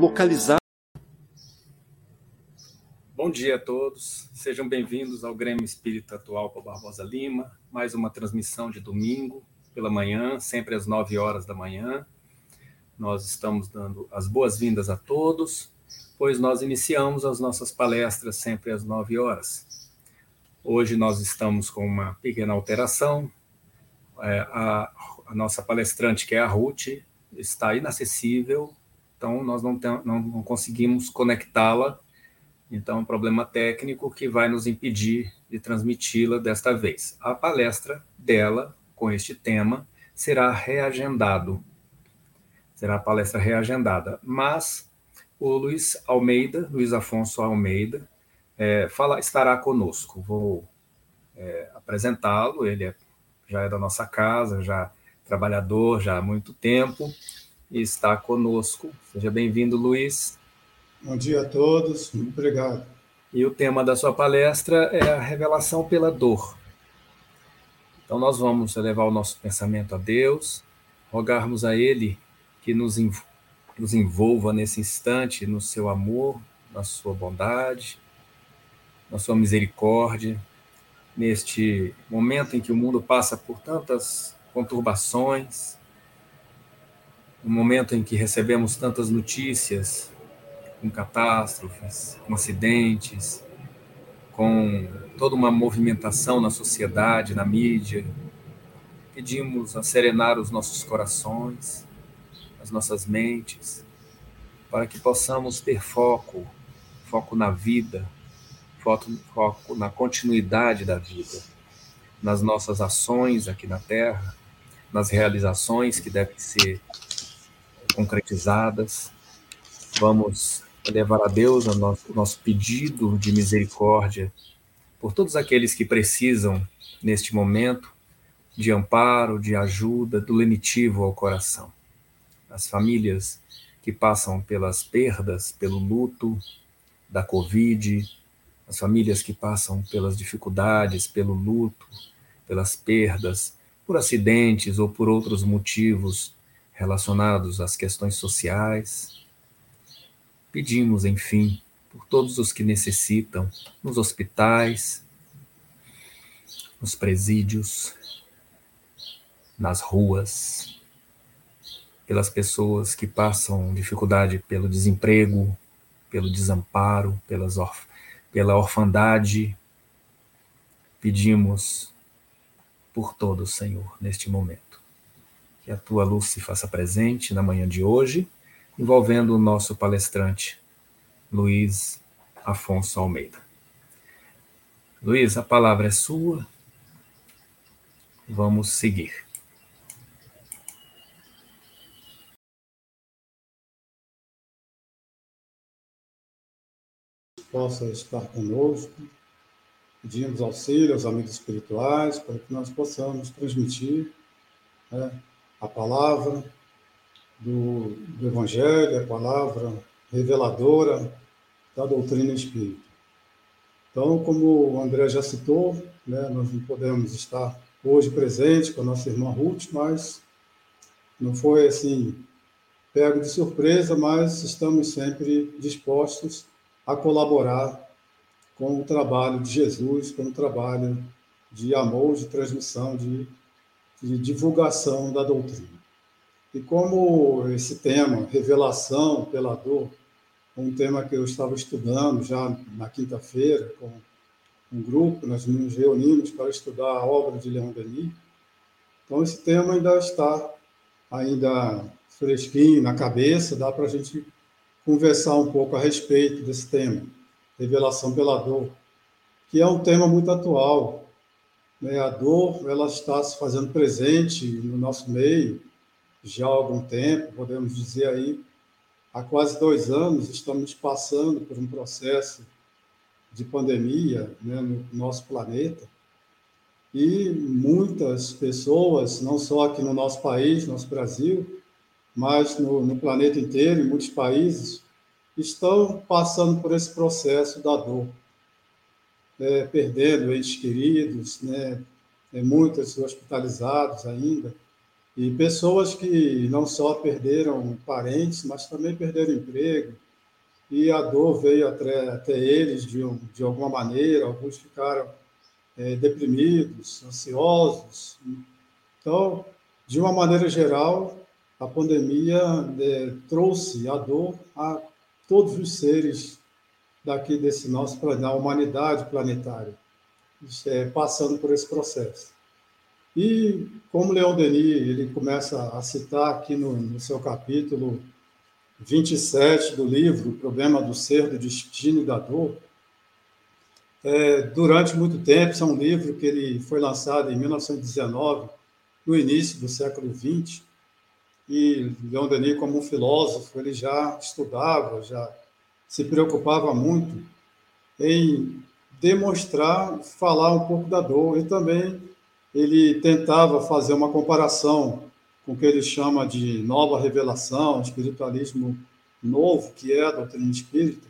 Localizado. Bom dia a todos, sejam bem-vindos ao Grêmio Espírita Atual para Barbosa Lima, mais uma transmissão de domingo pela manhã, sempre às 9 horas da manhã. Nós estamos dando as boas-vindas a todos, pois nós iniciamos as nossas palestras sempre às 9 horas. Hoje nós estamos com uma pequena alteração. É, a, a nossa palestrante, que é a Ruth, está inacessível, então nós não, tem, não, não conseguimos conectá-la. Então, é um problema técnico que vai nos impedir de transmiti-la desta vez. A palestra dela, com este tema, será reagendado. Será a palestra reagendada. Mas o Luiz Almeida, Luiz Afonso Almeida, é, fala, estará conosco. Vou é, apresentá-lo, ele é, já é da nossa casa, já trabalhador já há muito tempo, e está conosco. Seja bem-vindo, Luiz. Bom dia a todos, muito obrigado. E o tema da sua palestra é a revelação pela dor. Então, nós vamos elevar o nosso pensamento a Deus, rogarmos a Ele que nos, nos envolva nesse instante no seu amor, na sua bondade, na sua misericórdia, neste momento em que o mundo passa por tantas conturbações, no momento em que recebemos tantas notícias, com catástrofes, com acidentes, com toda uma movimentação na sociedade, na mídia, pedimos a serenar os nossos corações, as nossas mentes, para que possamos ter foco, foco na vida, foco, foco na continuidade da vida, nas nossas ações aqui na Terra, nas realizações que devem ser concretizadas. Vamos levar a Deus o nosso, nosso pedido de misericórdia por todos aqueles que precisam, neste momento, de amparo, de ajuda, do lenitivo ao coração. As famílias que passam pelas perdas, pelo luto da Covid, as famílias que passam pelas dificuldades, pelo luto, pelas perdas, por acidentes ou por outros motivos relacionados às questões sociais. Pedimos, enfim, por todos os que necessitam, nos hospitais, nos presídios, nas ruas, pelas pessoas que passam dificuldade pelo desemprego, pelo desamparo, pelas orf pela orfandade. Pedimos por todos, Senhor, neste momento que a tua luz se faça presente na manhã de hoje, envolvendo o nosso palestrante, Luiz Afonso Almeida. Luiz, a palavra é sua. Vamos seguir. Possa estar conosco. Pedimos auxílio aos amigos espirituais para que nós possamos transmitir né, a palavra do, do Evangelho, a palavra reveladora da doutrina espírita. Então, como o André já citou, né, nós não podemos estar hoje presente com a nossa irmã Ruth, mas não foi assim pego de surpresa, mas estamos sempre dispostos a colaborar com o trabalho de Jesus, com o trabalho de amor, de transmissão, de, de divulgação da doutrina. E como esse tema, revelação pela dor, um tema que eu estava estudando já na quinta-feira com um grupo, nós nos reunimos para estudar a obra de Leon Denis. Então esse tema ainda está ainda fresquinho na cabeça, dá para a gente conversar um pouco a respeito desse tema, revelação pela dor, que é um tema muito atual. Né? A dor ela está se fazendo presente no nosso meio, já há algum tempo, podemos dizer aí, há quase dois anos, estamos passando por um processo de pandemia né, no nosso planeta. E muitas pessoas, não só aqui no nosso país, nosso Brasil, mas no, no planeta inteiro, em muitos países, estão passando por esse processo da dor, é, perdendo entes queridos, né, é, hospitalizados ainda, e pessoas que não só perderam parentes, mas também perderam emprego, e a dor veio até, até eles de, de alguma maneira, alguns ficaram é, deprimidos, ansiosos. Então, de uma maneira geral, a pandemia é, trouxe a dor a todos os seres daqui desse nosso planeta, a humanidade planetária, é, passando por esse processo. E como Leon Denis ele começa a citar aqui no, no seu capítulo 27 do livro O Problema do Ser, do Destino e da Dor, é, durante muito tempo, isso é um livro que ele foi lançado em 1919, no início do século XX, e Leon Denis, como um filósofo, ele já estudava, já se preocupava muito em demonstrar, falar um pouco da dor e também ele tentava fazer uma comparação com o que ele chama de nova revelação, espiritualismo novo, que é a doutrina espírita,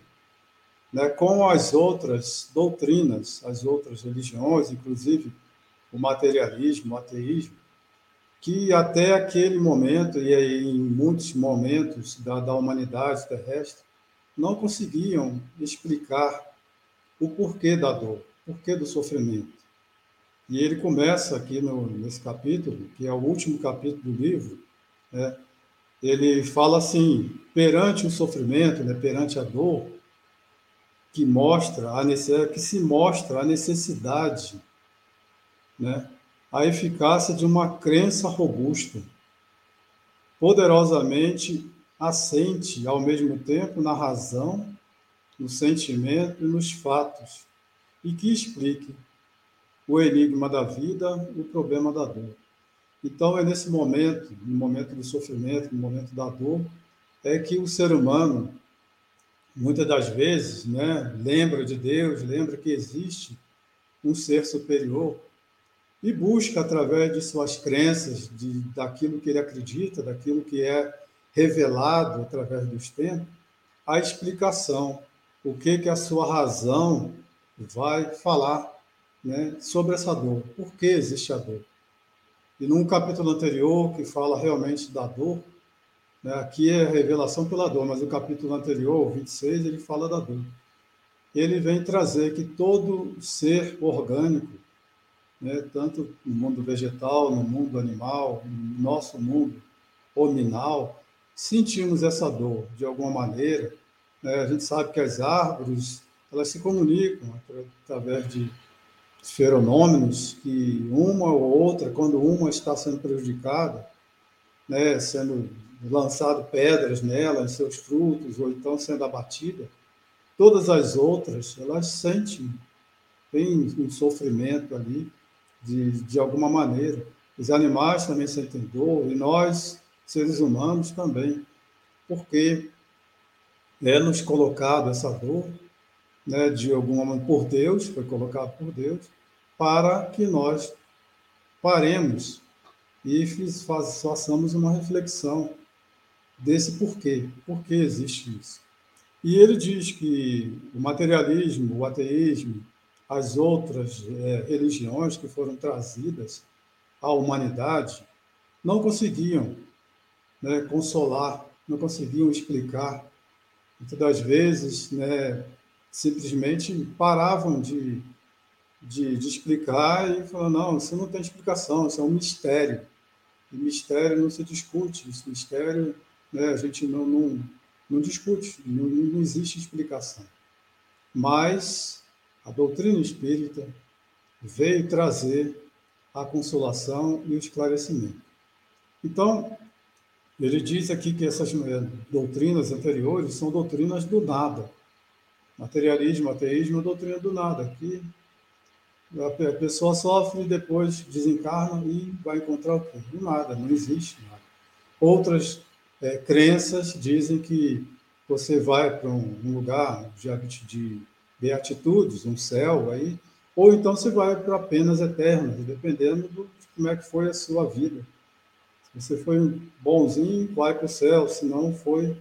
né, com as outras doutrinas, as outras religiões, inclusive o materialismo, o ateísmo, que até aquele momento, e em muitos momentos da, da humanidade terrestre, não conseguiam explicar o porquê da dor, o porquê do sofrimento. E ele começa aqui no, nesse capítulo, que é o último capítulo do livro, né, ele fala assim: perante o sofrimento, né, perante a dor, que mostra a que se mostra a necessidade, né, a eficácia de uma crença robusta, poderosamente assente ao mesmo tempo na razão, no sentimento e nos fatos, e que explique o enigma da vida, o problema da dor. Então, é nesse momento, no momento do sofrimento, no momento da dor, é que o ser humano, muitas das vezes, né, lembra de Deus, lembra que existe um ser superior e busca, através de suas crenças, de, daquilo que ele acredita, daquilo que é revelado através dos tempos, a explicação, o que, que a sua razão vai falar né, sobre essa dor. Por que existe a dor? E num capítulo anterior, que fala realmente da dor, né, aqui é revelação pela dor, mas no capítulo anterior, o 26, ele fala da dor. Ele vem trazer que todo ser orgânico, né, tanto no mundo vegetal, no mundo animal, no nosso mundo hominal, sentimos essa dor de alguma maneira. Né? A gente sabe que as árvores elas se comunicam através de feronômenos que uma ou outra, quando uma está sendo prejudicada, né, sendo lançado pedras nela, em seus frutos, ou então sendo abatida, todas as outras, elas sentem, tem um sofrimento ali, de, de alguma maneira. Os animais também sentem dor, e nós, seres humanos, também, porque é nos colocado essa dor, né, de alguma maneira, por Deus, foi colocado por Deus, para que nós paremos e façamos uma reflexão desse porquê, por que existe isso. E ele diz que o materialismo, o ateísmo, as outras é, religiões que foram trazidas à humanidade não conseguiam né, consolar, não conseguiam explicar. Muitas das vezes, né, simplesmente paravam de, de, de explicar e falavam: não, isso não tem explicação, isso é um mistério. E mistério não se discute, esse mistério né, a gente não, não, não discute, não, não existe explicação. Mas a doutrina espírita veio trazer a consolação e o esclarecimento. Então, ele diz aqui que essas eh, doutrinas anteriores são doutrinas do nada. Materialismo, ateísmo é doutrina do nada, que a pessoa sofre depois desencarna e vai encontrar o quê? Nada, não existe nada. Outras é, crenças dizem que você vai para um, lugar de, de beatitudes, um céu aí, ou então você vai para penas eternas, dependendo do, de como é que foi a sua vida. Se você foi bonzinho, vai para o céu, se não foi,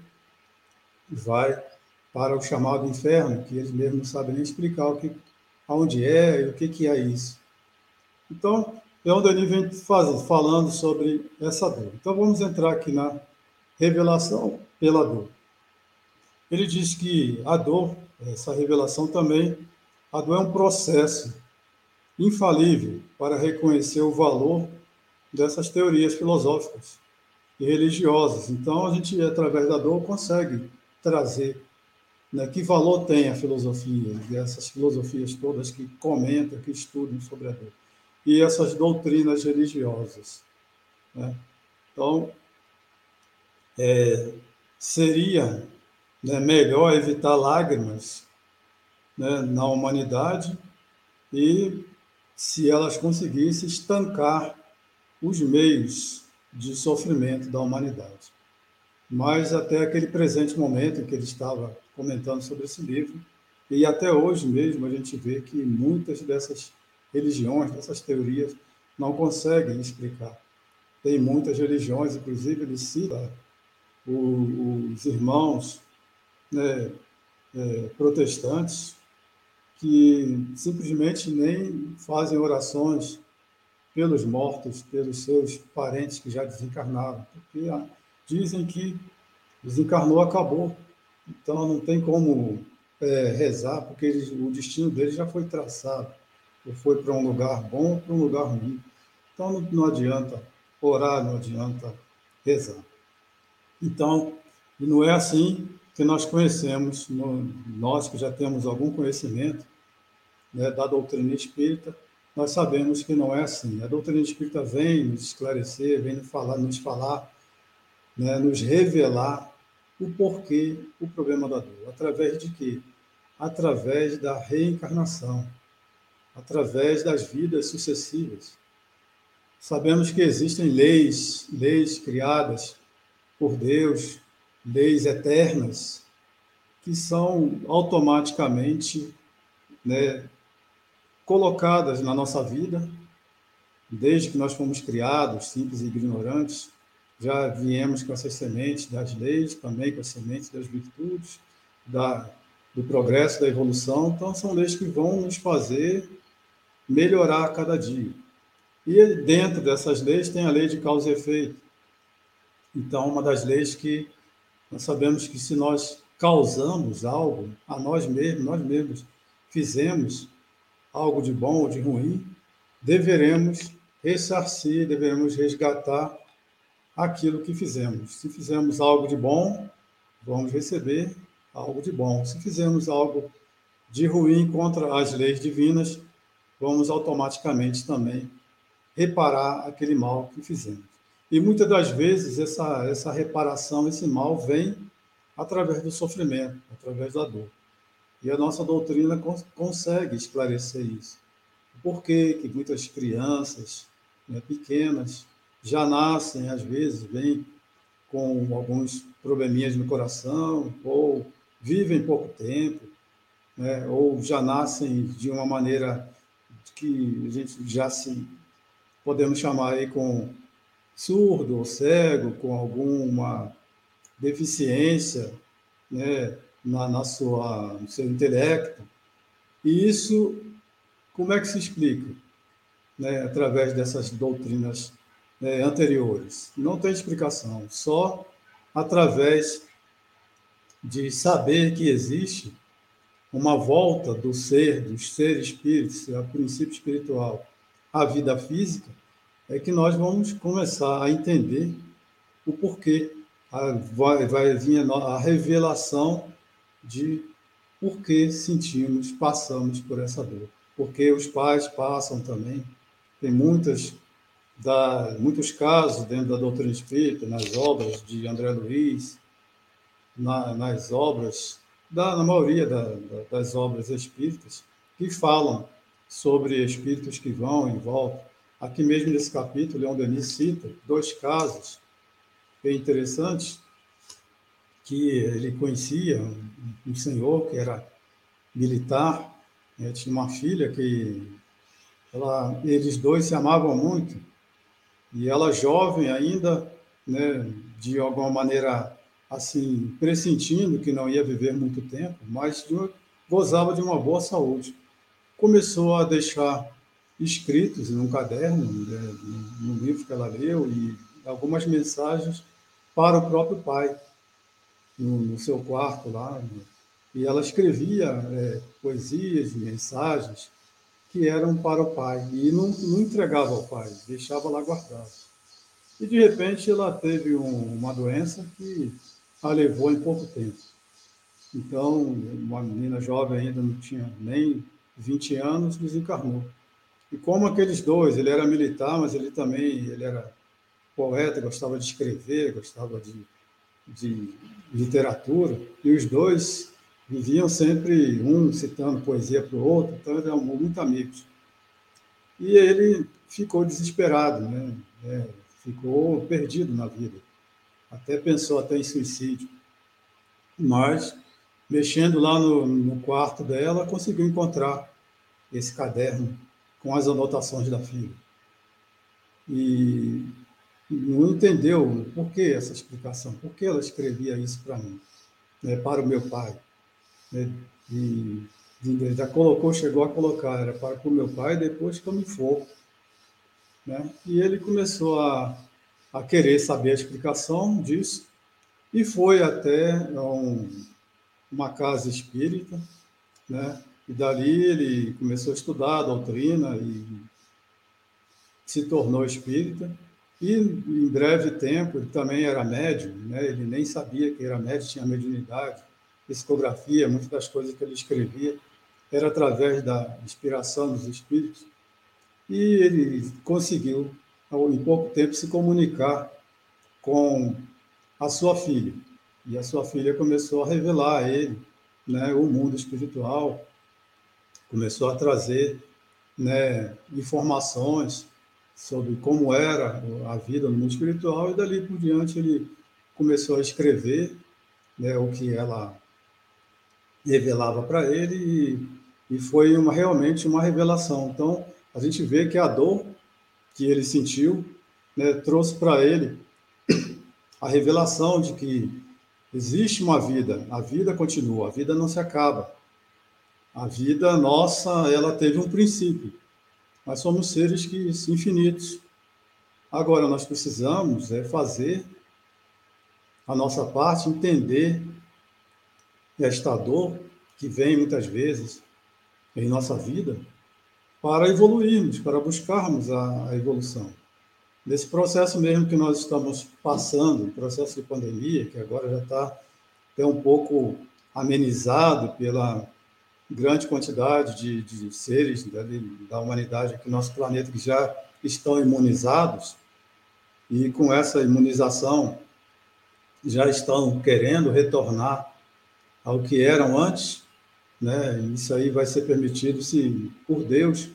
vai para o chamado inferno, que eles mesmos não sabem nem explicar o que, aonde é e o que, que é isso. Então, é onde ele vem falando sobre essa dor. Então, vamos entrar aqui na revelação pela dor. Ele diz que a dor, essa revelação também, a dor é um processo infalível para reconhecer o valor dessas teorias filosóficas e religiosas. Então, a gente, através da dor, consegue trazer né, que valor tem a filosofia, essas filosofias todas que comentam, que estudam sobre a dor, e essas doutrinas religiosas. Né? Então, é, seria né, melhor evitar lágrimas né, na humanidade e se elas conseguissem estancar os meios de sofrimento da humanidade. Mas até aquele presente momento em que ele estava comentando sobre esse livro, e até hoje mesmo a gente vê que muitas dessas religiões, dessas teorias, não conseguem explicar. Tem muitas religiões, inclusive ele cita os irmãos né, é, protestantes que simplesmente nem fazem orações pelos mortos, pelos seus parentes que já desencarnaram, porque dizem que desencarnou, acabou. Então não tem como é, rezar, porque eles, o destino deles já foi traçado. Ou foi para um lugar bom ou para um lugar ruim. Então não, não adianta orar, não adianta rezar. Então, não é assim que nós conhecemos, nós que já temos algum conhecimento né, da doutrina espírita, nós sabemos que não é assim. A doutrina espírita vem nos esclarecer, vem nos falar, nos, falar, né, nos revelar o porquê, o problema da dor. Através de quê? Através da reencarnação, através das vidas sucessivas. Sabemos que existem leis, leis criadas por Deus, leis eternas, que são automaticamente né, colocadas na nossa vida, desde que nós fomos criados, simples e ignorantes, já viemos com essas sementes das leis, também com as sementes das virtudes, da, do progresso, da evolução. Então, são leis que vão nos fazer melhorar a cada dia. E dentro dessas leis tem a lei de causa e efeito, então, uma das leis que nós sabemos que se nós causamos algo a nós mesmos, nós mesmos fizemos algo de bom ou de ruim, deveremos ressarcir, deveremos resgatar aquilo que fizemos. Se fizemos algo de bom, vamos receber algo de bom. Se fizemos algo de ruim contra as leis divinas, vamos automaticamente também reparar aquele mal que fizemos. E muitas das vezes essa, essa reparação, esse mal vem através do sofrimento, através da dor. E a nossa doutrina cons consegue esclarecer isso. Por que, que muitas crianças né, pequenas já nascem, às vezes, vêm com alguns probleminhas no coração, ou vivem pouco tempo, né, ou já nascem de uma maneira que a gente já se podemos chamar aí com surdo ou cego, com alguma deficiência né, na, na sua, no seu intelecto. E isso, como é que se explica? Né, através dessas doutrinas né, anteriores. Não tem explicação, só através de saber que existe uma volta do ser, dos seres espíritos, a princípio espiritual, à vida física, é que nós vamos começar a entender o porquê. Vai, vai vir a revelação de por que sentimos, passamos por essa dor. Porque os pais passam também. Tem muitas da, muitos casos dentro da doutrina espírita, nas obras de André Luiz, na, nas obras, da, na maioria da, da, das obras espíritas, que falam sobre espíritos que vão e voltam. Aqui mesmo nesse capítulo, Leon Denis cita dois casos bem interessantes, que ele conhecia um, senhor que era militar, né, tinha uma filha que ela, eles dois se amavam muito, e ela jovem ainda, né, de alguma maneira assim, pressentindo que não ia viver muito tempo, mas gozava de uma boa saúde. Começou a deixar escritos em um caderno, né, no livro que ela leu, e algumas mensagens para o próprio pai, no, no seu quarto lá. E ela escrevia é, poesias, mensagens, que eram para o pai e não, não entregava ao pai, deixava lá guardado. E de repente ela teve um, uma doença que a levou em pouco tempo. Então, uma menina jovem ainda não tinha nem 20 anos, desencarnou. E como aqueles dois, ele era militar, mas ele também ele era poeta, gostava de escrever, gostava de, de literatura, e os dois viviam sempre um citando poesia para o outro, então eram muito amigos. E ele ficou desesperado, né? É, ficou perdido na vida. Até pensou até em suicídio. Mas, mexendo lá no, no quarto dela, conseguiu encontrar esse caderno com as anotações da filha. E não entendeu por que essa explicação, por que ela escrevia isso para mim, né, para o meu pai né, de, de, já colocou, chegou a colocar, era para o meu pai depois que eu me for. Né? E ele começou a, a querer saber a explicação disso e foi até um, uma casa espírita, né? E dali ele começou a estudar a doutrina e se tornou espírita. E em breve tempo ele também era médium, né? Ele nem sabia que era médium, tinha mediunidade psicografia, muitas das coisas que ele escrevia era através da inspiração dos espíritos. E ele conseguiu, em pouco tempo, se comunicar com a sua filha. E a sua filha começou a revelar a ele né, o mundo espiritual, começou a trazer né, informações sobre como era a vida no mundo espiritual, e dali por diante ele começou a escrever né, o que ela revelava para ele e, e foi uma, realmente uma revelação. Então, a gente vê que a dor que ele sentiu né, trouxe para ele a revelação de que existe uma vida, a vida continua, a vida não se acaba. A vida nossa, ela teve um princípio. Nós somos seres que infinitos. Agora nós precisamos é fazer a nossa parte, entender esta dor que vem muitas vezes em nossa vida para evoluirmos, para buscarmos a, a evolução. Nesse processo mesmo que nós estamos passando, processo de pandemia, que agora já está até um pouco amenizado pela grande quantidade de, de seres da, da humanidade aqui no nosso planeta que já estão imunizados, e com essa imunização já estão querendo retornar ao que eram antes, né? Isso aí vai ser permitido se por Deus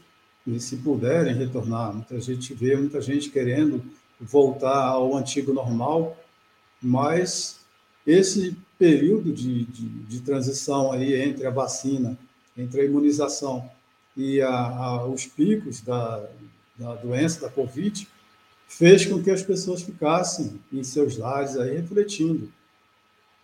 e se puderem retornar. Muita gente vê, muita gente querendo voltar ao antigo normal, mas esse período de, de, de transição aí entre a vacina, entre a imunização e a, a, os picos da, da doença, da Covid, fez com que as pessoas ficassem em seus lares aí refletindo,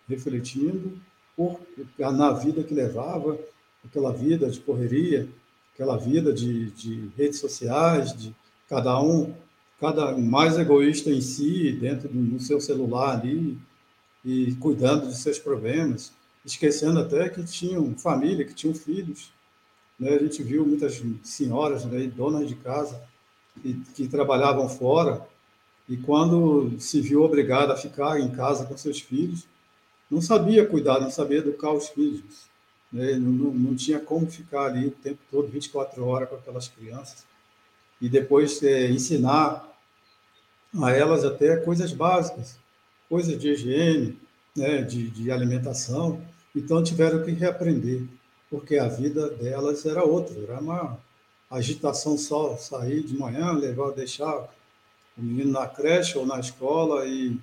refletindo por, na vida que levava, aquela vida de correria, aquela vida de, de redes sociais, de cada um, cada mais egoísta em si, dentro do seu celular ali, e cuidando de seus problemas, esquecendo até que tinham família, que tinham filhos. Né? A gente viu muitas senhoras, né, donas de casa, que, que trabalhavam fora, e quando se viu obrigada a ficar em casa com seus filhos, não sabia cuidar, não sabia educar os filhos. Né? Não, não, não, tinha como ficar ali o tempo todo, 24 horas com aquelas crianças. E depois é, ensinar a elas até coisas básicas, coisas de higiene, né, de, de alimentação. Então tiveram que reaprender, porque a vida delas era outra, era uma agitação só, sair de manhã, levar, deixar o menino na creche ou na escola e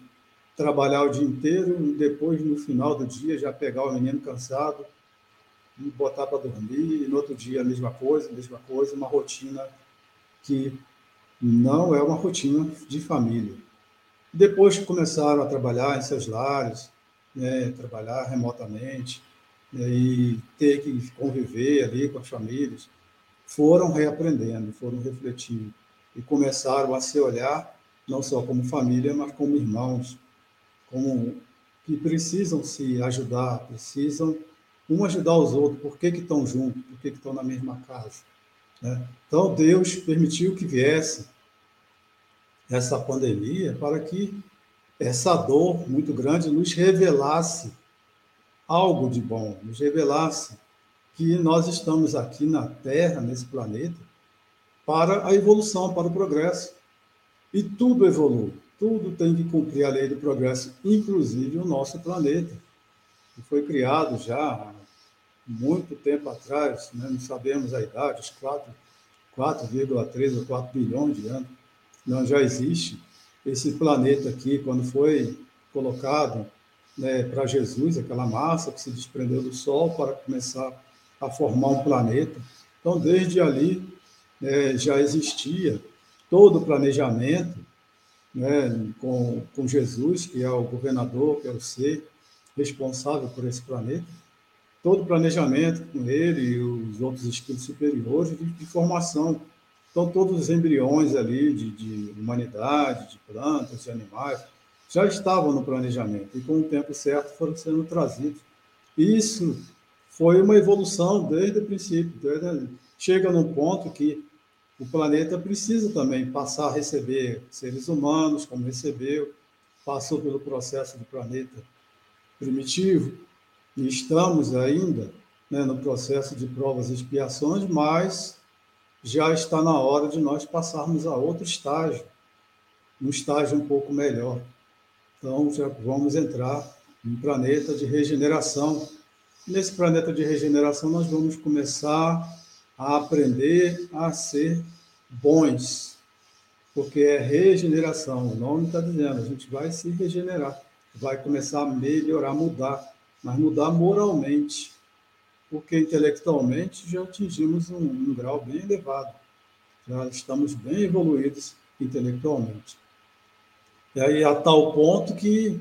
trabalhar o dia inteiro e depois, no final do dia, já pegar o menino cansado e botar para dormir, e no outro dia a mesma coisa, a mesma coisa, uma rotina que não é uma rotina de família. Depois que começaram a trabalhar em seus lares, né, trabalhar remotamente né, e ter que conviver ali com as famílias, foram reaprendendo, foram refletindo e começaram a se olhar não só como família, mas como irmãos, como que precisam se ajudar, precisam um ajudar os outros. Por que, estão juntos? Por que estão na mesma casa? Né? Então, Deus permitiu que viesse essa pandemia para que essa dor muito grande nos revelasse algo de bom, nos revelasse que nós estamos aqui na Terra, nesse planeta, para a evolução, para o progresso. E tudo evolui, tudo tem que cumprir a lei do progresso, inclusive o nosso planeta, que foi criado já há muito tempo atrás, né? não sabemos a idade, os 4,3 ou 4 bilhões de anos não já existe. Esse planeta aqui, quando foi colocado né, para Jesus, aquela massa que se desprendeu do Sol para começar a formar um planeta. Então, desde ali né, já existia todo o planejamento né, com, com Jesus, que é o governador, que é o ser responsável por esse planeta, todo o planejamento com ele e os outros espíritos superiores de, de formação então, todos os embriões ali de, de humanidade, de plantas, de animais, já estavam no planejamento e, com o tempo certo, foram sendo trazidos. Isso foi uma evolução desde o princípio. Desde, chega num ponto que o planeta precisa também passar a receber seres humanos, como recebeu, passou pelo processo do planeta primitivo, e estamos ainda né, no processo de provas e expiações, mas já está na hora de nós passarmos a outro estágio, um estágio um pouco melhor. Então, já vamos entrar em um planeta de regeneração. Nesse planeta de regeneração, nós vamos começar a aprender a ser bons, porque é regeneração, o nome está dizendo, a gente vai se regenerar, vai começar a melhorar, mudar, mas mudar moralmente porque intelectualmente já atingimos um, um grau bem elevado, já estamos bem evoluídos intelectualmente. E aí, a tal ponto que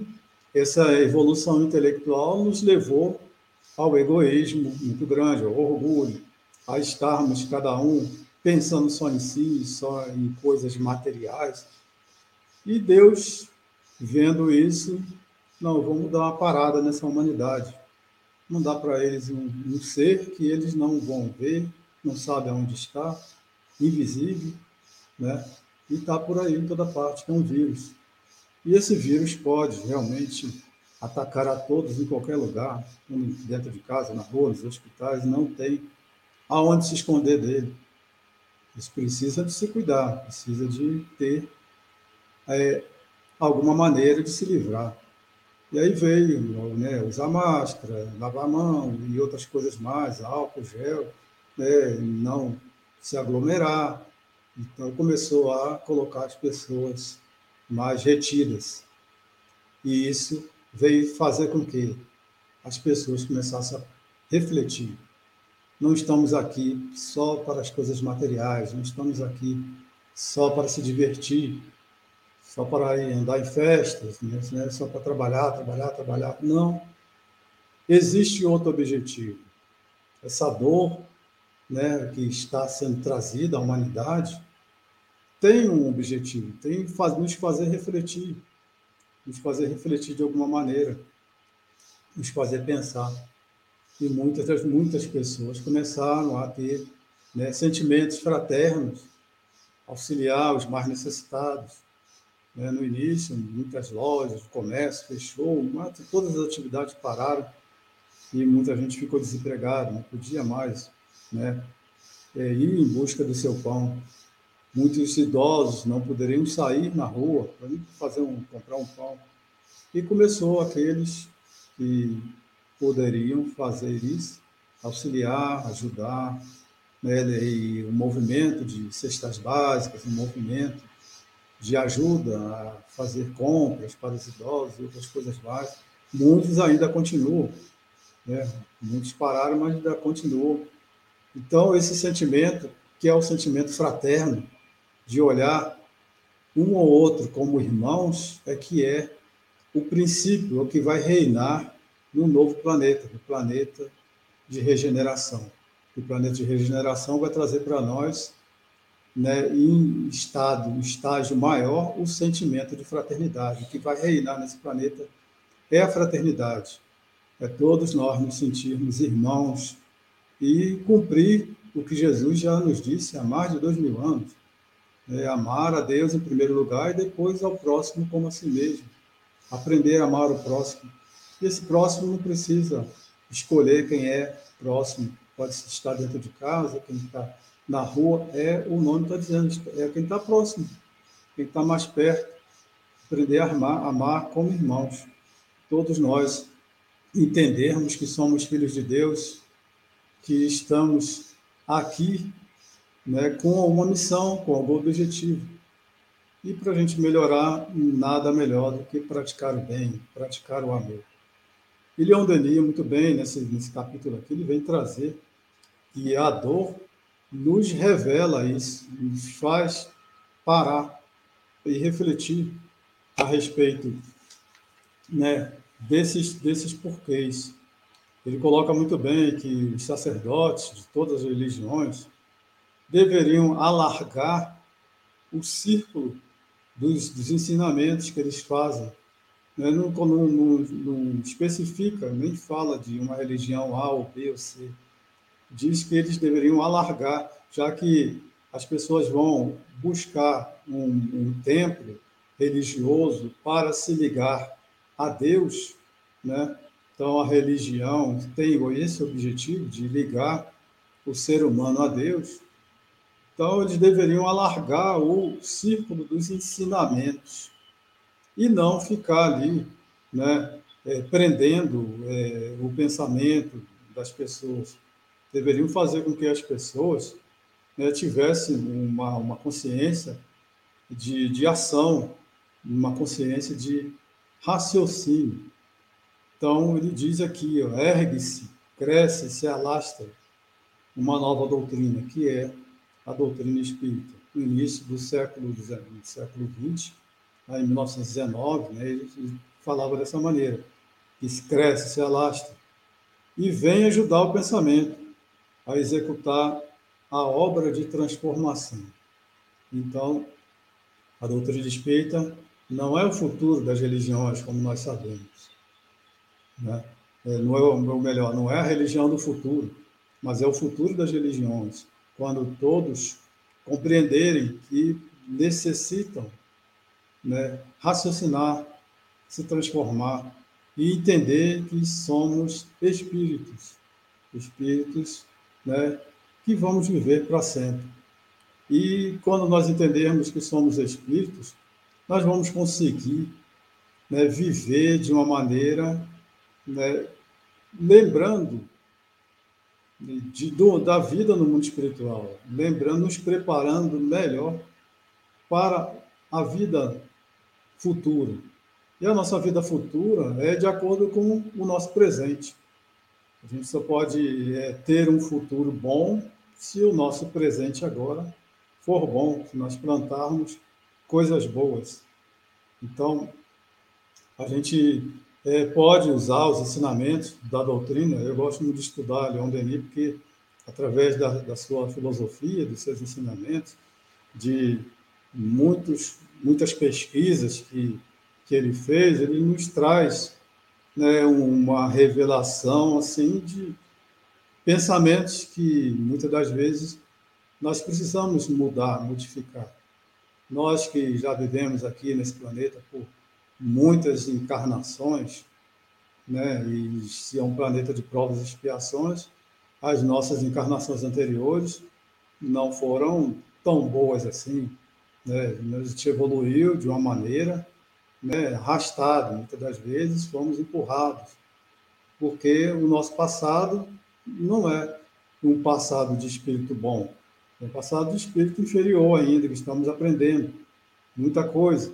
essa evolução intelectual nos levou ao egoísmo muito grande, ao orgulho, a estarmos cada um pensando só em si, só em coisas materiais. E Deus, vendo isso, não, vamos dar uma parada nessa humanidade não dá para eles um, um, ser que eles não vão ver, não sabem aonde está, invisível, né? E está por aí em toda parte, que é um vírus. E esse vírus pode realmente atacar a todos em qualquer lugar, dentro de casa, na rua, nos hospitais, não tem aonde se esconder dele. Eles precisam de se cuidar, precisa de ter é, alguma maneira de se livrar. E aí veio né, usar máscara, lavar a mão e outras coisas mais, álcool, gel, né, não se aglomerar. Então começou a colocar as pessoas mais retidas. E isso veio fazer com que as pessoas começassem a refletir. Não estamos aqui só para as coisas materiais, não estamos aqui só para se divertir, só para andar em festas, né? só para trabalhar, trabalhar, trabalhar. Não. Existe outro objetivo. Essa dor né, que está sendo trazida à humanidade tem um objetivo, tem nos fazer refletir, nos fazer refletir de alguma maneira, nos fazer pensar. E muitas, muitas pessoas começaram a ter né, sentimentos fraternos, auxiliar os mais necessitados. Né? No início, muitas lojas, comércio fechou, todas as atividades pararam e muita gente ficou desempregada, não podia mais né, é, ir em busca do seu pão. Muitos idosos não poderiam sair na rua para fazer um, comprar um pão. E começou aqueles que poderiam fazer isso, auxiliar, ajudar, né, e o movimento de cestas básicas, um movimento de ajuda a fazer compras para os idosos e outras coisas mais. Muitos ainda continuam, né? muitos pararam, mas ainda continuam. Então, esse sentimento, que é o sentimento fraterno, de olhar um ou outro como irmãos, é que é o princípio, o que vai reinar no novo planeta, no planeta de regeneração. O planeta de regeneração vai trazer para nós, né, em estado, em estágio maior, o sentimento de fraternidade. Que vai reinar nesse planeta é a fraternidade. É todos nós nos sentirmos irmãos e cumprir o que Jesus já nos disse há mais de dois mil anos é, amar a Deus em primeiro lugar e depois ao próximo como a si mesmo. Aprender a amar o próximo. E esse próximo não precisa escolher quem é próximo. Pode estar dentro de casa, quem está na rua, é o nome está dizendo, é quem está próximo, quem está mais perto. Aprender a amar, amar como irmãos. Todos nós entendermos que somos filhos de Deus, que estamos aqui né, com uma missão, com algum objetivo. E para a gente melhorar, nada melhor do que praticar o bem, praticar o amor. E Leon Denis, muito bem, nesse, nesse capítulo aqui, ele vem trazer que a dor nos revela isso, nos faz parar e refletir a respeito né, desses, desses porquês. Ele coloca muito bem que os sacerdotes de todas as religiões, deveriam alargar o círculo dos, dos ensinamentos que eles fazem. Né? Não, não, não, não especifica, nem fala de uma religião A ou B ou C. Diz que eles deveriam alargar, já que as pessoas vão buscar um, um templo religioso para se ligar a Deus, né? Então a religião tem esse objetivo de ligar o ser humano a Deus. Então, eles deveriam alargar o círculo dos ensinamentos e não ficar ali né, é, prendendo é, o pensamento das pessoas. Deveriam fazer com que as pessoas né, tivessem uma, uma consciência de, de ação, uma consciência de raciocínio. Então, ele diz aqui: ergue-se, cresce, se alastra uma nova doutrina, que é a doutrina espírita. No início do século XX, em 1919, né, ele falava dessa maneira, que cresce, se alastra, e vem ajudar o pensamento a executar a obra de transformação. Então, a doutrina espírita não é o futuro das religiões, como nós sabemos. Né? É, não é o melhor, não é a religião do futuro, mas é o futuro das religiões quando todos compreenderem que necessitam né, raciocinar, se transformar e entender que somos espíritos, espíritos né, que vamos viver para sempre. E quando nós entendermos que somos espíritos, nós vamos conseguir né, viver de uma maneira, né, lembrando de, do, da vida no mundo espiritual, lembrando, nos preparando melhor para a vida futura. E a nossa vida futura é de acordo com o nosso presente. A gente só pode é, ter um futuro bom se o nosso presente agora for bom, se nós plantarmos coisas boas. Então, a gente é, pode usar os ensinamentos da doutrina. Eu gosto muito de estudar Leon Denis, porque, através da, da sua filosofia, dos seus ensinamentos, de muitos, muitas pesquisas que, que ele fez, ele nos traz né, uma revelação assim de pensamentos que muitas das vezes nós precisamos mudar, modificar. Nós que já vivemos aqui nesse planeta por muitas encarnações, né? E se é um planeta de provas e expiações, as nossas encarnações anteriores não foram tão boas assim, né? A gente evoluiu de uma maneira, né? Arrastado, muitas das vezes fomos empurrados, porque o nosso passado não é um passado de espírito bom, é um passado de espírito inferior ainda, que estamos aprendendo muita coisa.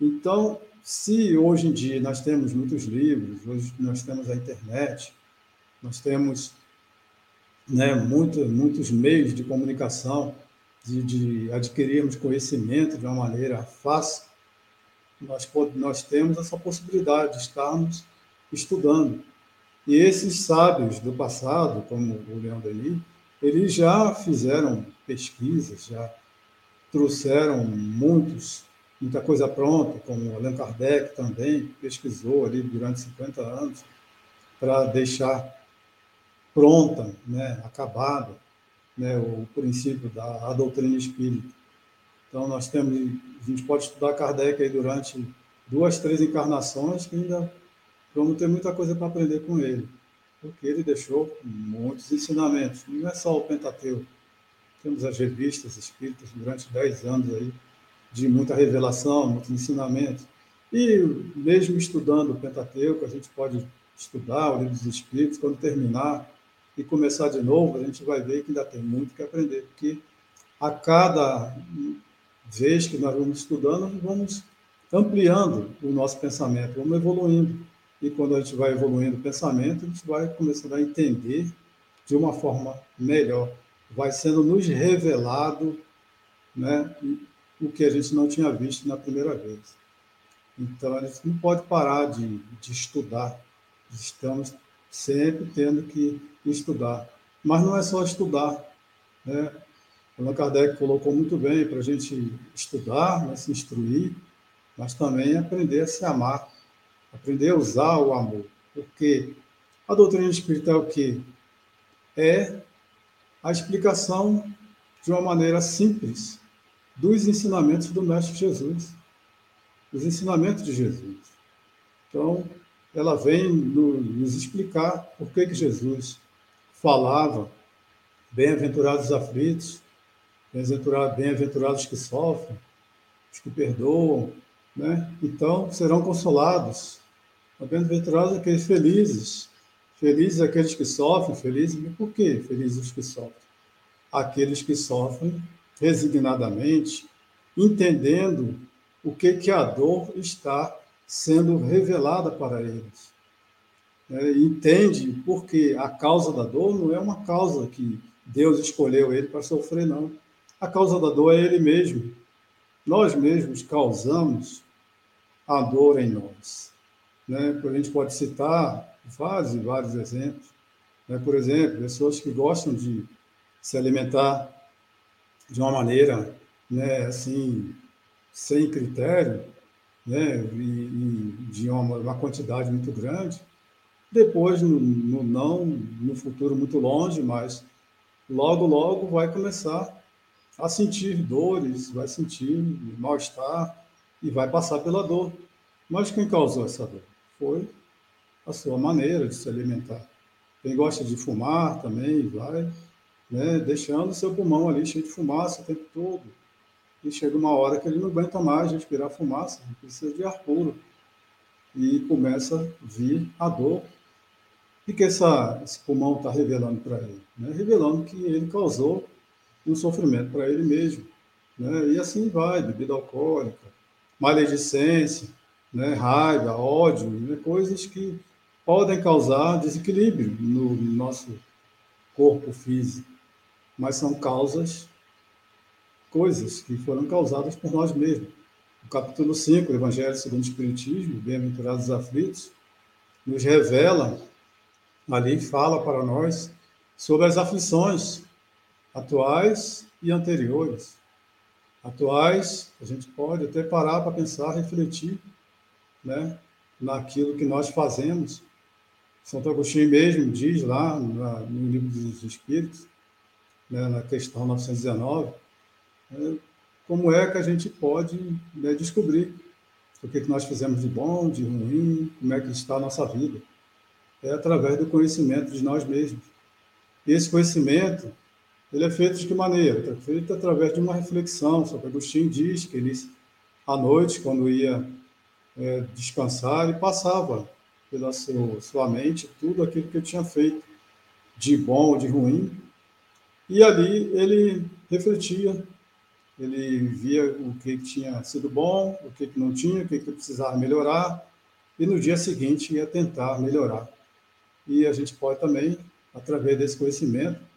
Então, se hoje em dia nós temos muitos livros, hoje nós temos a internet, nós temos né, muito, muitos meios de comunicação, de, de, adquirirmos conhecimento de uma maneira fácil, nós, nós temos essa possibilidade de estarmos estudando. E esses sábios do passado, como o Leão Denis, eles já fizeram pesquisas, já trouxeram muitos muita coisa pronta, como Allan Kardec também pesquisou ali durante 50 anos, para deixar pronta, né, acabada, né, o princípio da doutrina espírita. Então, nós temos, a gente pode estudar Kardec aí durante duas, três encarnações, que ainda vamos ter muita coisa para aprender com ele, porque ele deixou muitos ensinamentos. Não é só o Pentateuco, temos as revistas espíritas durante dez anos aí, de muita revelação, muito ensinamento. E mesmo estudando o Pentateuco, a gente pode estudar o Livro dos Espíritos, quando terminar e começar de novo, a gente vai ver que ainda tem muito que aprender, porque a cada vez que nós vamos estudando, vamos ampliando o nosso pensamento, vamos evoluindo. E quando a gente vai evoluindo o pensamento, a gente vai começando a entender de uma forma melhor. Vai sendo nos revelado né, o que a gente não tinha visto na primeira vez. Então, a gente não pode parar de, de estudar. Estamos sempre tendo que estudar. Mas não é só estudar. Né? Allan Kardec colocou muito bem para a gente estudar, né, se instruir, mas também aprender a se amar, aprender a usar o amor. Porque a doutrina espírita é o quê? É a explicação de uma maneira simples dos ensinamentos do Mestre Jesus, dos ensinamentos de Jesus. Então, ela vem nos explicar por que, que Jesus falava bem-aventurados os aflitos, bem-aventurados que sofrem, os que perdoam, né? Então, serão consolados. Bem-aventurados aqueles felizes, felizes aqueles que sofrem, felizes, por que felizes os que sofrem? Aqueles que sofrem resignadamente, entendendo o que, que a dor está sendo revelada para eles. É, entende porque a causa da dor não é uma causa que Deus escolheu ele para sofrer, não. A causa da dor é ele mesmo. Nós mesmos causamos a dor em nós. Né? A gente pode citar vários e vários exemplos. Né? Por exemplo, pessoas que gostam de se alimentar de uma maneira, né, assim, sem critério, né, e, e de uma, uma, quantidade muito grande. Depois, no, no, não no futuro muito longe, mas logo, logo vai começar a sentir dores, vai sentir mal-estar e vai passar pela dor. Mas quem causou essa dor? Foi a sua maneira de se alimentar. Quem gosta de fumar também vai né, deixando seu pulmão ali cheio de fumaça o tempo todo. e chega uma hora que ele não aguenta mais respirar fumaça, precisa de ar puro. E começa a vir a dor. O que essa, esse pulmão está revelando para ele? Né? Revelando que ele causou um sofrimento para ele mesmo. Né? E assim vai, bebida alcoólica, maledicência, né? raiva, ódio, né? coisas que podem causar desequilíbrio no nosso corpo físico, mas são causas, coisas que foram causadas por nós mesmos. O capítulo 5 do Evangelho segundo o Espiritismo, Bem-aventurados aflitos, nos revela, ali fala para nós sobre as aflições atuais e anteriores. Atuais, a gente pode até parar para pensar, refletir, né, naquilo que nós fazemos Santo Agostinho mesmo diz lá no livro dos Espíritos, né, na questão 919, né, como é que a gente pode né, descobrir o que, que nós fizemos de bom, de ruim, como é que está a nossa vida. É através do conhecimento de nós mesmos. E esse conhecimento, ele é feito de que maneira? É feito através de uma reflexão. Santo Agostinho diz que ele, à noite, quando ia é, descansar, ele passava pela sua, sua mente tudo aquilo que eu tinha feito, de bom ou de ruim. E ali ele refletia, ele via o que tinha sido bom, o que não tinha, o que precisava melhorar, e no dia seguinte ia tentar melhorar. E a gente pode também, através desse conhecimento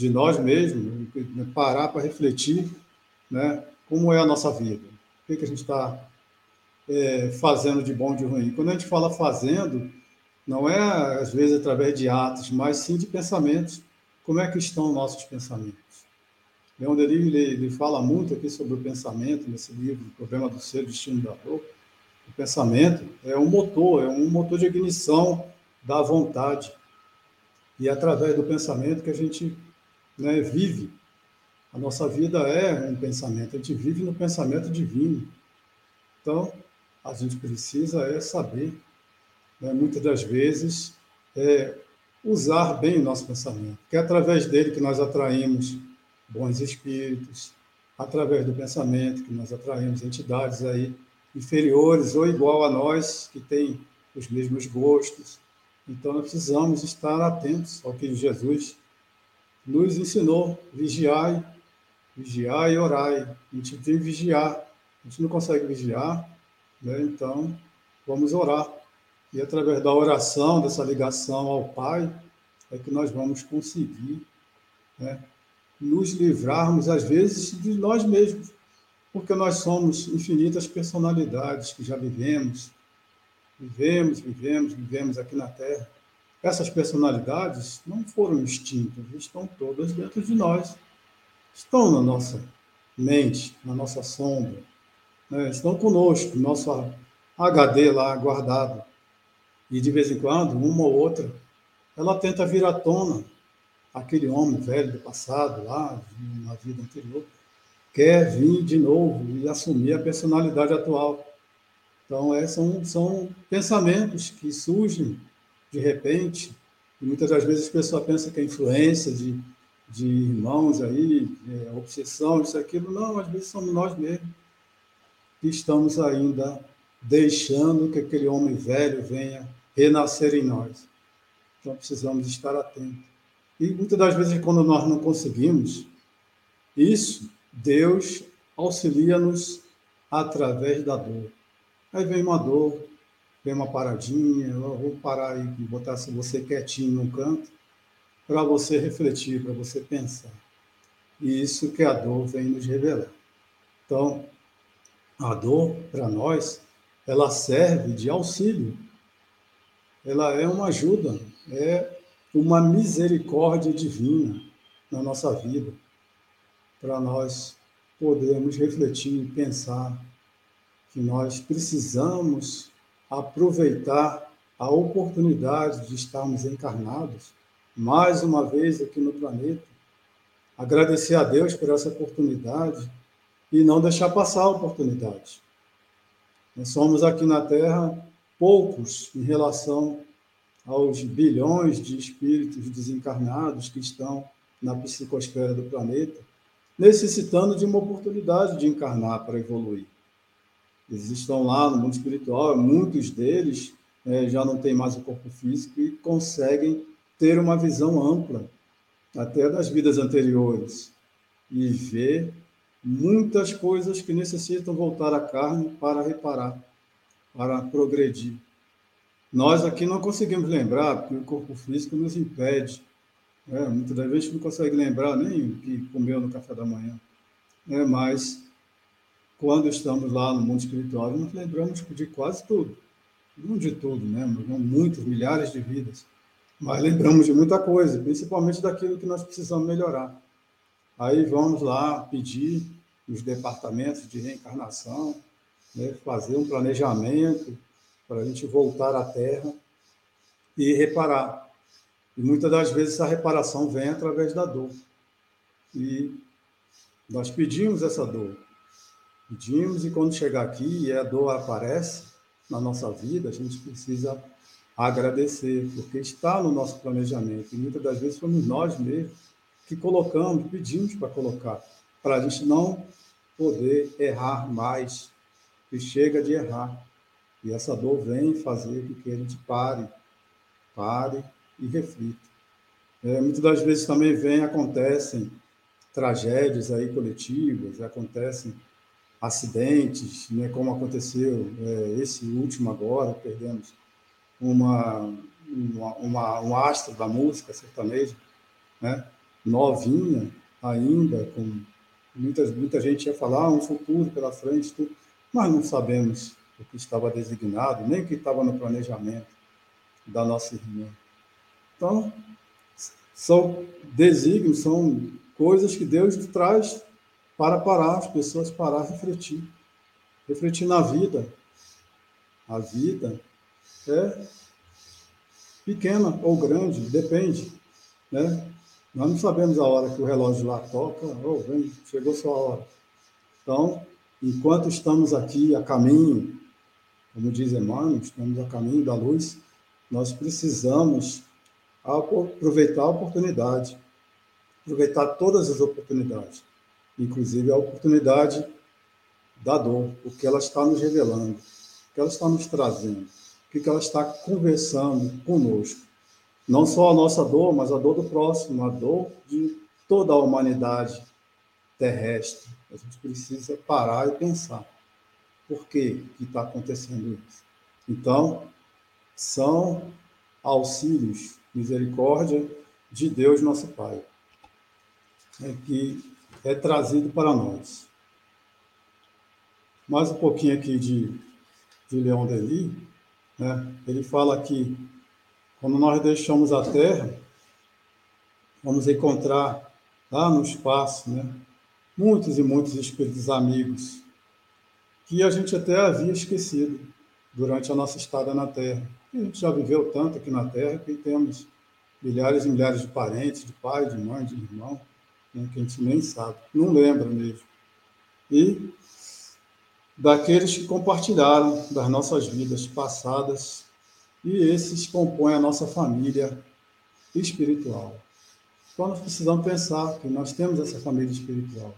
de nós mesmos, parar para refletir né, como é a nossa vida, o que, que a gente está é, fazendo de bom e de ruim. Quando a gente fala fazendo, não é às vezes através de atos, mas sim de pensamentos. Como é que estão nossos pensamentos? Leon Denis ele, ele fala muito aqui sobre o pensamento nesse livro, o Problema do Ser, Destino da Dor. O pensamento é um motor, é um motor de ignição da vontade. E é através do pensamento que a gente né, vive. A nossa vida é um pensamento, a gente vive no pensamento divino. Então, a gente precisa é saber, né, muitas das vezes, é, usar bem o nosso pensamento, que é através dele que nós atraímos bons espíritos, através do pensamento que nós atraímos entidades aí inferiores ou igual a nós, que têm os mesmos gostos. Então, nós precisamos estar atentos ao que Jesus nos ensinou, vigiai, vigiai e orai. A gente tem que vigiar. A gente não consegue vigiar né? Então, vamos orar. E através da oração, dessa ligação ao Pai, é que nós vamos conseguir né, nos livrarmos, às vezes, de nós mesmos, porque nós somos infinitas personalidades que já vivemos, vivemos, vivemos, vivemos aqui na Terra. Essas personalidades não foram extintas, estão todas dentro de nós, estão na nossa mente, na nossa sombra, né, estão conosco, nosso HD lá guardado. E de vez em quando, uma ou outra, ela tenta vir à tona aquele homem velho do passado, lá, na vida anterior, quer vir de novo e assumir a personalidade atual. Então, é, são, são pensamentos que surgem de repente, e muitas das vezes a pessoa pensa que é influência de, de irmãos aí, é, obsessão, isso, aquilo. Não, às vezes somos nós mesmos que estamos ainda deixando que aquele homem velho venha renascer em nós. Então precisamos estar atentos. E muitas das vezes, quando nós não conseguimos isso, Deus auxilia-nos através da dor. Aí vem uma dor, vem uma paradinha, eu vou parar e botar você quietinho num canto, para você refletir, para você pensar. E isso que a dor vem nos revelar. Então, a dor, para nós, ela serve de auxílio. Ela é uma ajuda, é uma misericórdia divina na nossa vida, para nós podermos refletir e pensar que nós precisamos aproveitar a oportunidade de estarmos encarnados mais uma vez aqui no planeta, agradecer a Deus por essa oportunidade e não deixar passar a oportunidade. Nós somos aqui na Terra poucos em relação aos bilhões de espíritos desencarnados que estão na psicosfera do planeta, necessitando de uma oportunidade de encarnar para evoluir. Eles estão lá no mundo espiritual, muitos deles é, já não têm mais o corpo físico e conseguem ter uma visão ampla, até das vidas anteriores, e ver muitas coisas que necessitam voltar à carne para reparar, para progredir. Nós aqui não conseguimos lembrar, porque o corpo físico nos impede. É, muitas das vezes não consegue lembrar nem o que comeu no café da manhã. É, mas quando estamos lá no mundo espiritual, nós lembramos de quase tudo. Não de tudo, né? Muitos, milhares de vidas. Mas lembramos de muita coisa, principalmente daquilo que nós precisamos melhorar. Aí vamos lá pedir os departamentos de reencarnação, né? fazer um planejamento para a gente voltar à Terra e reparar. E muitas das vezes essa reparação vem através da dor. E nós pedimos essa dor. Pedimos, e quando chegar aqui e a dor aparece na nossa vida, a gente precisa agradecer, porque está no nosso planejamento. E muitas das vezes fomos nós mesmos que colocamos, pedimos para colocar, para a gente não poder errar mais, e chega de errar. E essa dor vem fazer com que a gente pare, pare e reflita. É, muitas das vezes também vem, acontecem tragédias aí coletivas, acontecem acidentes, né, como aconteceu é, esse último agora, perdemos uma, uma, uma, um astro da música sertaneja, né, novinha ainda, com muitas, muita gente ia falar ah, um futuro pela frente, tudo, mas não sabemos o que estava designado, nem o que estava no planejamento da nossa irmã. Então, são desígnios, são coisas que Deus traz para parar as pessoas parar refletir. Refletir na vida. A vida é pequena ou grande, depende. Né? Nós não sabemos a hora que o relógio lá toca, ou oh, vem, chegou sua hora. Então, enquanto estamos aqui a caminho como diz Emmanuel, estamos a caminho da luz, nós precisamos aproveitar a oportunidade, aproveitar todas as oportunidades, inclusive a oportunidade da dor, o que ela está nos revelando, o que ela está nos trazendo, o que ela está conversando conosco. Não só a nossa dor, mas a dor do próximo, a dor de toda a humanidade terrestre. A gente precisa parar e pensar por que está acontecendo isso? Então, são auxílios, misericórdia de Deus, nosso Pai, é que é trazido para nós. Mais um pouquinho aqui de, de Leão Denis, né? ele fala que quando nós deixamos a Terra, vamos encontrar lá no espaço, né? muitos e muitos espíritos amigos que a gente até havia esquecido durante a nossa estada na Terra. a gente já viveu tanto aqui na Terra que temos milhares e milhares de parentes, de pai, de mãe, de irmão, né, que a gente nem sabe, não lembra mesmo. E daqueles que compartilharam das nossas vidas passadas, e esses compõem a nossa família espiritual. Então, nós precisamos pensar que nós temos essa família espiritual.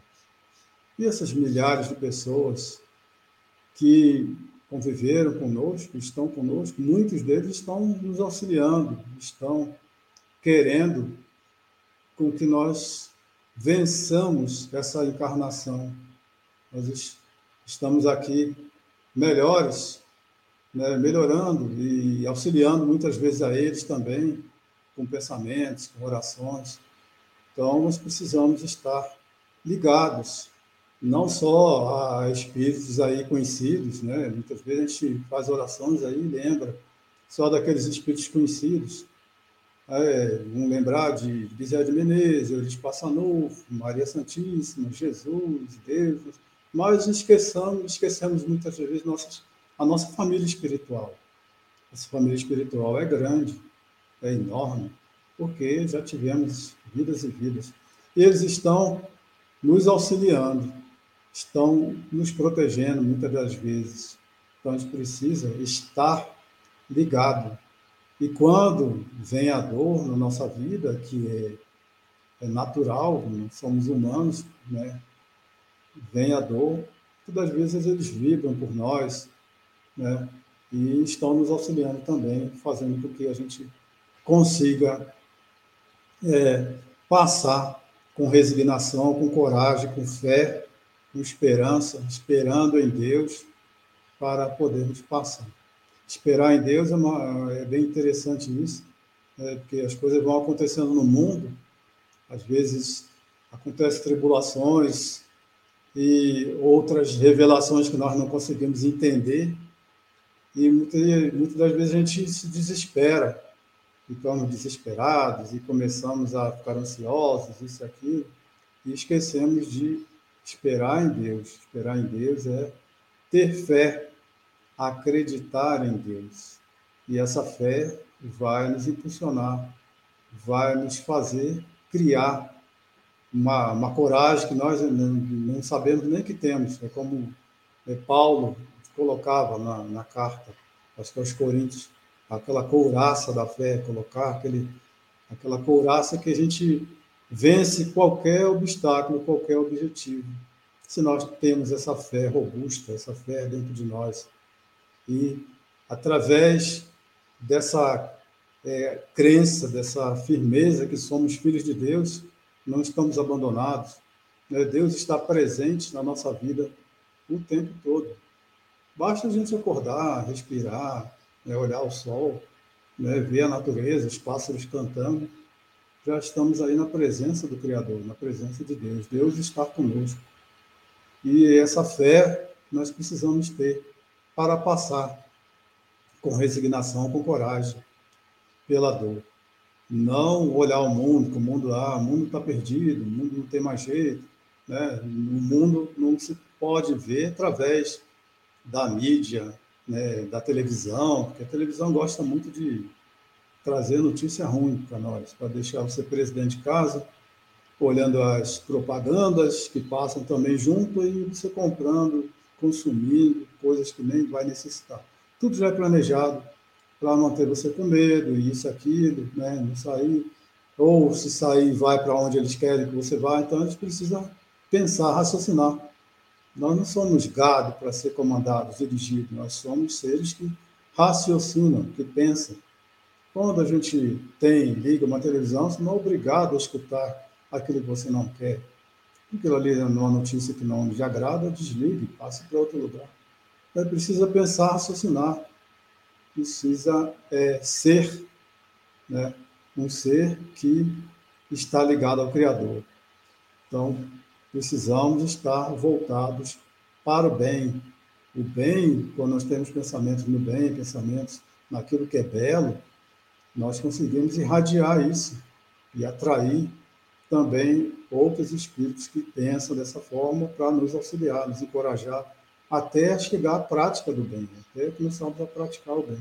E essas milhares de pessoas que conviveram conosco, estão conosco, muitos deles estão nos auxiliando, estão querendo com que nós vençamos essa encarnação. Nós estamos aqui melhores, né, melhorando e auxiliando muitas vezes a eles também, com pensamentos, com orações. Então, nós precisamos estar ligados não só a espíritos aí conhecidos, né? Muitas vezes a gente faz orações aí e lembra só daqueles espíritos conhecidos. É, vamos lembrar de Bezerra de Menezes, Eurípides Passanufo, Maria Santíssima, Jesus, Deus, mas esqueçamos, esquecemos muitas vezes nossas, a nossa família espiritual. Essa família espiritual é grande, é enorme, porque já tivemos vidas e vidas. E eles estão nos auxiliando estão nos protegendo muitas das vezes. Então a gente precisa estar ligado. E quando vem a dor na nossa vida, que é é natural, somos humanos, né? Vem a dor, todas as vezes eles vibram por nós, né? E estão nos auxiliando também, fazendo com que a gente consiga é, passar com resignação, com coragem, com fé, com esperança, esperando em Deus para podermos passar. Esperar em Deus é, uma, é bem interessante isso, né? porque as coisas vão acontecendo no mundo, às vezes acontecem tribulações e outras revelações que nós não conseguimos entender, e muitas, muitas das vezes a gente se desespera, ficamos desesperados e começamos a ficar ansiosos, isso e aquilo, e esquecemos de esperar em Deus. Esperar em Deus é ter fé, acreditar em Deus. E essa fé vai nos impulsionar, vai nos fazer criar uma, uma coragem que nós não, não sabemos nem que temos. É como é, Paulo colocava na, na carta, acho que aos Coríntios, aquela couraça da fé, colocar aquele, aquela couraça que a gente vence qualquer obstáculo, qualquer objetivo, se nós temos essa fé robusta, essa fé dentro de nós. E através dessa é, crença, dessa firmeza que somos filhos de Deus, não estamos abandonados. Né? Deus está presente na nossa vida o tempo todo. Basta a gente acordar, respirar, né, olhar o sol, né, ver a natureza, os pássaros cantando, já estamos aí na presença do Criador, na presença de Deus. Deus está conosco. E essa fé nós precisamos ter para passar com resignação, com coragem, pela dor. Não olhar o mundo, que o mundo, ah, mundo está perdido, o mundo não tem mais jeito. Né? O mundo não se pode ver através da mídia, né, da televisão, porque a televisão gosta muito de trazer notícia ruim para nós, para deixar você presidente de casa, olhando as propagandas que passam também junto e você comprando, consumindo coisas que nem vai necessitar. Tudo já é planejado para manter você com medo, isso, aquilo, né, não sair. Ou se sair, vai para onde eles querem que você vá. Então a gente precisa pensar, raciocinar. Nós não somos gado para ser comandados, dirigidos, nós somos seres que raciocinam, que pensam. Quando a gente tem, liga uma televisão, você não é obrigado a escutar aquilo que você não quer. Aquilo ali é uma notícia que não lhe agrada, desligue, passe para outro lugar. Então, precisa pensar, raciocinar, precisa é, ser né, um ser que está ligado ao Criador. Então, precisamos estar voltados para o bem. O bem, quando nós temos pensamentos no bem, pensamentos naquilo que é belo, nós conseguimos irradiar isso e atrair também outros espíritos que pensam dessa forma para nos auxiliar, nos encorajar até chegar à prática do bem, até começarmos a praticar o bem.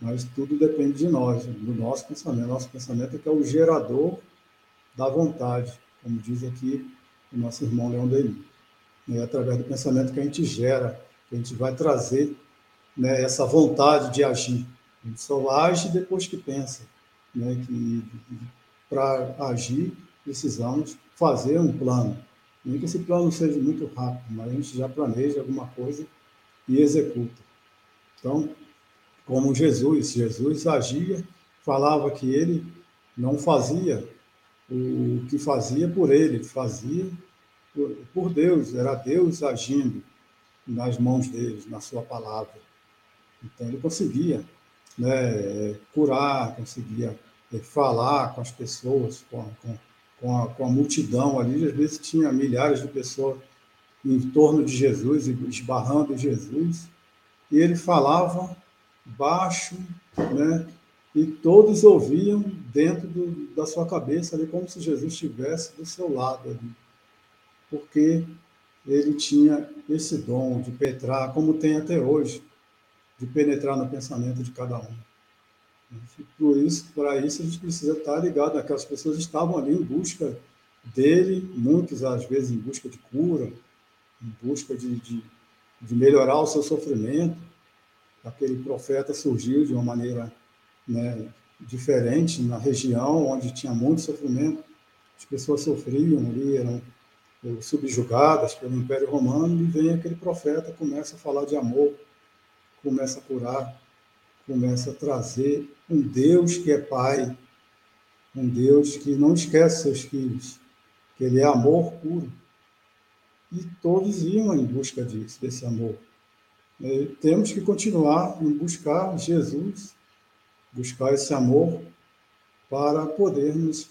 Mas tudo depende de nós, do nosso pensamento. Nosso pensamento é que é o gerador da vontade, como diz aqui o nosso irmão Leão Denis. É através do pensamento que a gente gera, que a gente vai trazer né, essa vontade de agir. A gente só age depois que pensa. Né, que para agir, precisamos fazer um plano. Nem que esse plano seja muito rápido, mas a gente já planeja alguma coisa e executa. Então, como Jesus, Jesus agia, falava que ele não fazia o que fazia por ele, fazia por Deus, era Deus agindo nas mãos deles, na sua palavra. Então ele conseguia né, curar, conseguia é, falar com as pessoas, com a, com, a, com a multidão ali. Às vezes tinha milhares de pessoas em torno de Jesus, esbarrando Jesus, e ele falava baixo, né? E todos ouviam dentro do, da sua cabeça ali, como se Jesus estivesse do seu lado ali. Porque ele tinha esse dom de penetrar, como tem até hoje, de penetrar no pensamento de cada um. Por isso, para isso a gente precisa estar ligado. Aquelas pessoas estavam ali em busca dele, muitas às vezes em busca de cura, em busca de, de, de melhorar o seu sofrimento. Aquele profeta surgiu de uma maneira né, diferente na região onde tinha muito sofrimento. as pessoas sofriam ali, eram subjugadas pelo Império Romano, e vem aquele profeta, começa a falar de amor, começa a curar, começa a trazer um Deus que é Pai, um Deus que não esquece seus filhos, que Ele é amor puro. E todos iam em busca disso, desse amor. E temos que continuar em buscar Jesus, buscar esse amor, para podermos,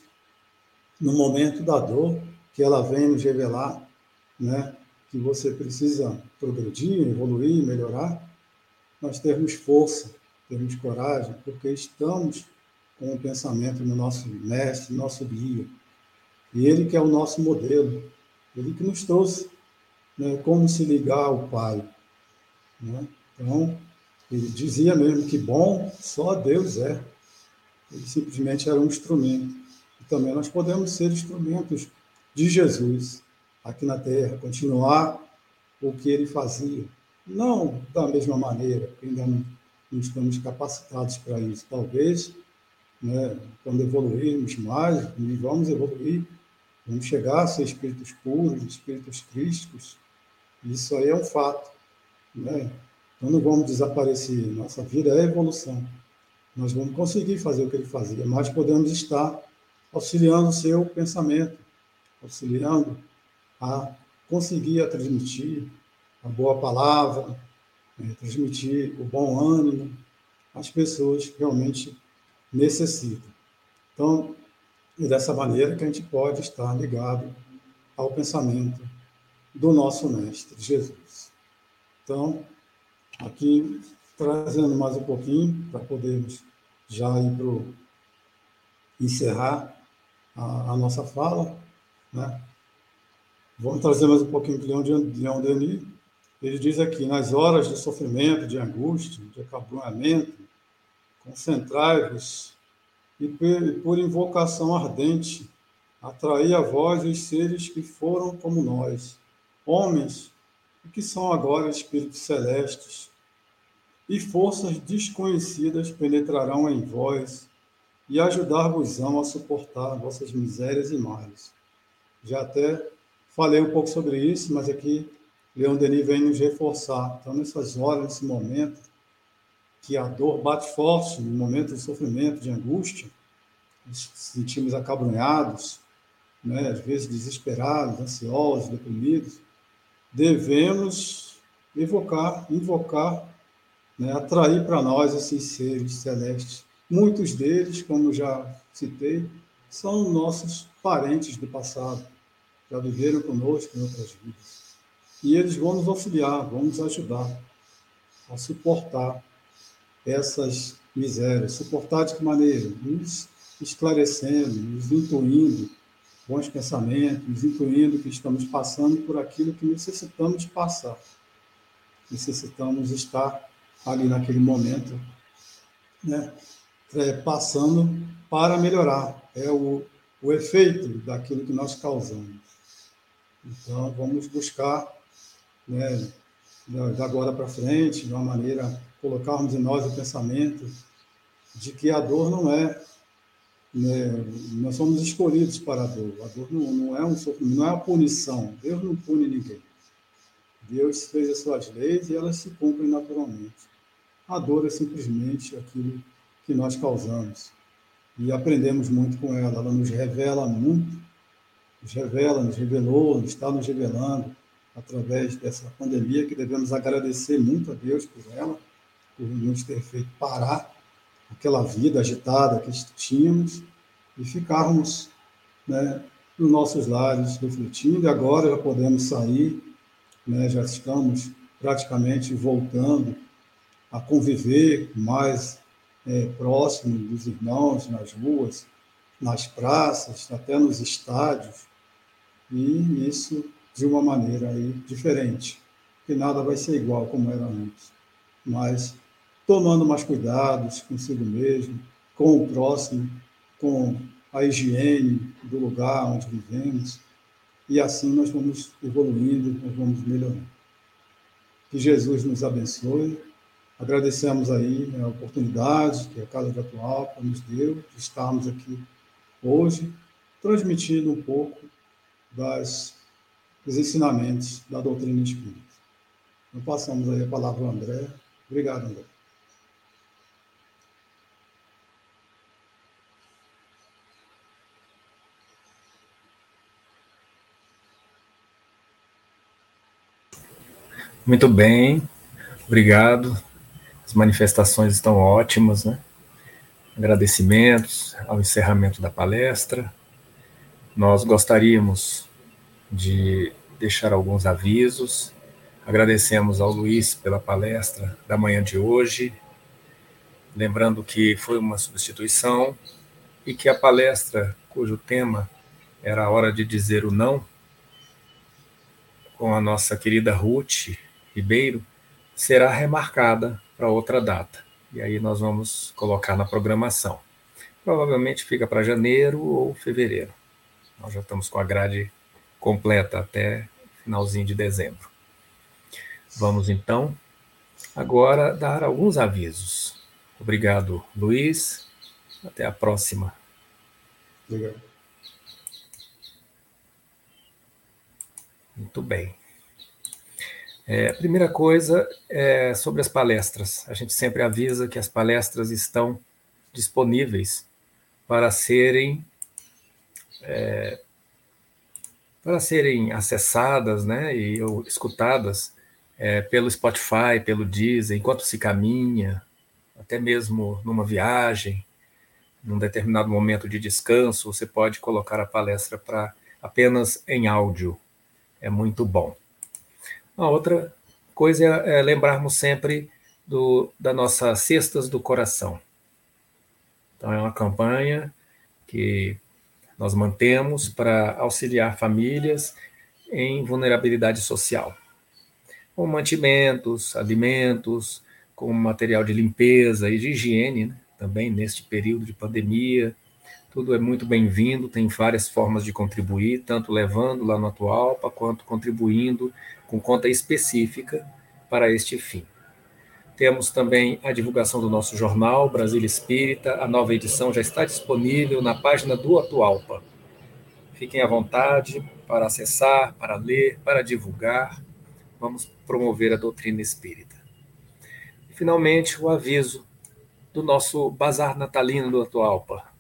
no momento da dor, que ela vem nos revelar, né, que você precisa progredir, evoluir, melhorar, nós termos força, termos coragem, porque estamos com o pensamento no nosso mestre, no nosso guia. E ele que é o nosso modelo, ele que nos trouxe né, como se ligar ao Pai. Né? Então, ele dizia mesmo que bom só Deus é. Ele simplesmente era um instrumento. E também nós podemos ser instrumentos de Jesus aqui na Terra, continuar o que ele fazia. Não da mesma maneira, ainda não, não estamos capacitados para isso. Talvez, né, quando evoluirmos mais, e vamos evoluir, vamos chegar a ser espíritos puros, espíritos crísticos. Isso aí é um fato. Né? Então não vamos desaparecer. Nossa vida é evolução. Nós vamos conseguir fazer o que ele fazia, mas podemos estar auxiliando o seu pensamento, auxiliando a conseguir a transmitir a boa palavra, né, transmitir o bom ânimo às pessoas que realmente necessitam. Então, é dessa maneira que a gente pode estar ligado ao pensamento do nosso Mestre Jesus. Então, aqui trazendo mais um pouquinho para podermos já ir para encerrar a, a nossa fala, né? Vamos trazer mais um pouquinho de Leão, de Leão Denis. Ele diz aqui: nas horas de sofrimento, de angústia, de acabrunhamento, concentrai-vos e, por invocação ardente, atraí a vós os seres que foram como nós, homens e que são agora espíritos celestes, e forças desconhecidas penetrarão em vós e ajudar-vos-ão a suportar vossas misérias e males. Já até falei um pouco sobre isso, mas aqui Leon Denis vem nos reforçar. Então, nessas horas, nesse momento, que a dor bate forte, no momento de sofrimento, de angústia, nos sentimos acabrunhados, né, às vezes desesperados, ansiosos, deprimidos, devemos evocar, invocar, né, atrair para nós esses seres celestes. Muitos deles, como já citei, são nossos parentes do passado, já viveram conosco em outras vidas. E eles vão nos auxiliar, vão nos ajudar a suportar essas misérias. Suportar de que maneira? Nos esclarecendo, nos intuindo bons pensamentos, nos intuindo que estamos passando por aquilo que necessitamos passar. Necessitamos estar ali naquele momento, né, é, passando para melhorar. É o, o efeito daquilo que nós causamos. Então, vamos buscar né, da agora para frente, de uma maneira, colocarmos em nós o pensamento de que a dor não é. Né, nós somos escolhidos para a dor. A dor não, não é um não é uma punição. Deus não pune ninguém. Deus fez as suas leis e elas se cumprem naturalmente. A dor é simplesmente aquilo que nós causamos. E aprendemos muito com ela. Ela nos revela muito, nos revela, nos revelou, está nos revelando através dessa pandemia, que devemos agradecer muito a Deus por ela, por nos ter feito parar aquela vida agitada que tínhamos e ficarmos né, nos nossos lares refletindo. E agora já podemos sair, né, já estamos praticamente voltando a conviver mais é, próximo dos irmãos nas ruas, nas praças, até nos estádios. E isso de uma maneira aí diferente, que nada vai ser igual como era antes, mas tomando mais cuidados consigo mesmo, com o próximo, com a higiene do lugar onde vivemos, e assim nós vamos evoluindo, nós vamos melhorando. Que Jesus nos abençoe. Agradecemos aí a oportunidade que a Casa de Atual nos deu de estarmos aqui hoje transmitindo um pouco das, dos ensinamentos da doutrina espírita. Então, passamos aí a palavra ao André. Obrigado, André. Muito bem, obrigado. As manifestações estão ótimas, né? Agradecimentos ao encerramento da palestra. Nós gostaríamos de deixar alguns avisos. Agradecemos ao Luiz pela palestra da manhã de hoje, lembrando que foi uma substituição e que a palestra, cujo tema era a hora de dizer o não, com a nossa querida Ruth, Ribeiro será remarcada para outra data. E aí nós vamos colocar na programação. Provavelmente fica para janeiro ou fevereiro. Nós já estamos com a grade completa até finalzinho de dezembro. Vamos então agora dar alguns avisos. Obrigado, Luiz. Até a próxima. Obrigado. Muito bem. É, a primeira coisa é sobre as palestras. A gente sempre avisa que as palestras estão disponíveis para serem é, para serem acessadas, né, e ou escutadas é, pelo Spotify, pelo Deezer, enquanto se caminha, até mesmo numa viagem, num determinado momento de descanso, você pode colocar a palestra para apenas em áudio. É muito bom. A outra coisa é, é lembrarmos sempre do, da nossa Cestas do Coração. Então, é uma campanha que nós mantemos para auxiliar famílias em vulnerabilidade social, com mantimentos, alimentos, com material de limpeza e de higiene, né? também neste período de pandemia. Tudo é muito bem-vindo, tem várias formas de contribuir, tanto levando lá no Atualpa, quanto contribuindo com conta específica para este fim. Temos também a divulgação do nosso jornal, Brasília Espírita. A nova edição já está disponível na página do Atualpa. Fiquem à vontade para acessar, para ler, para divulgar. Vamos promover a doutrina espírita. E, finalmente, o aviso do nosso Bazar Natalino do Atualpa,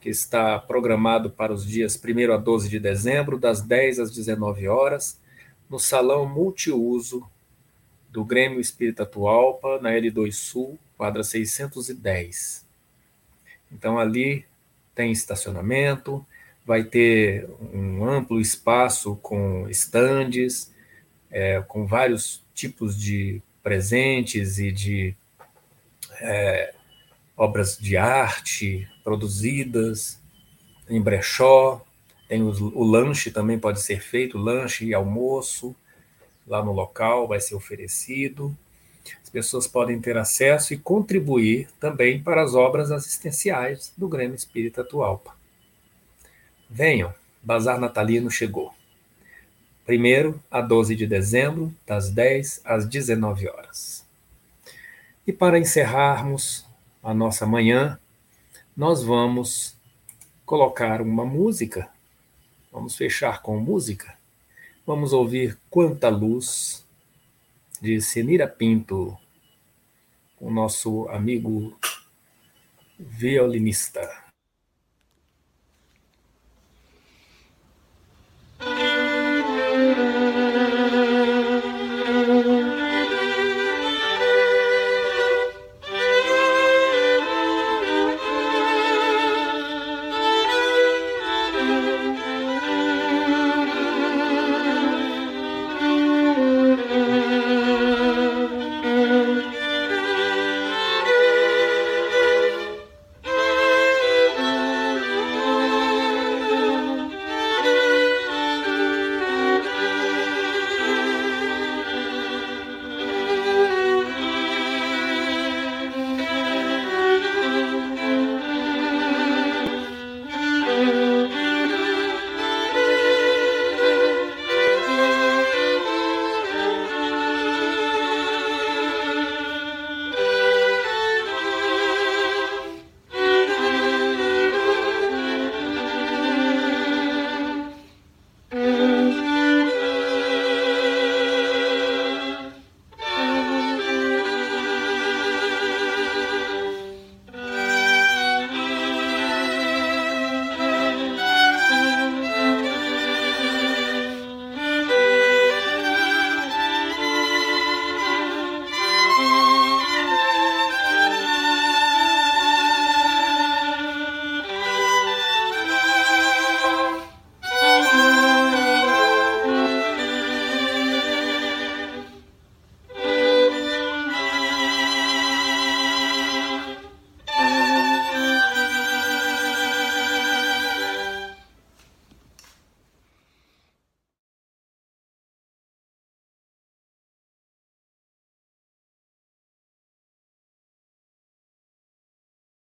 que está programado para os dias 1 a 12 de dezembro, das 10 às 19 horas no salão multiuso do Grêmio Espírita Atualpa, na L2 Sul, quadra 610. Então ali tem estacionamento, vai ter um amplo espaço com estandes, é, com vários tipos de presentes e de é, obras de arte produzidas em brechó, tem o, o lanche também pode ser feito, lanche e almoço lá no local vai ser oferecido. As pessoas podem ter acesso e contribuir também para as obras assistenciais do Grêmio Espírita Atualpa. Venham, Bazar Natalino chegou. Primeiro, a 12 de dezembro, das 10 às 19 horas. E para encerrarmos a nossa manhã, nós vamos colocar uma música Vamos fechar com música. Vamos ouvir Quanta Luz, de Senira Pinto, o nosso amigo violinista.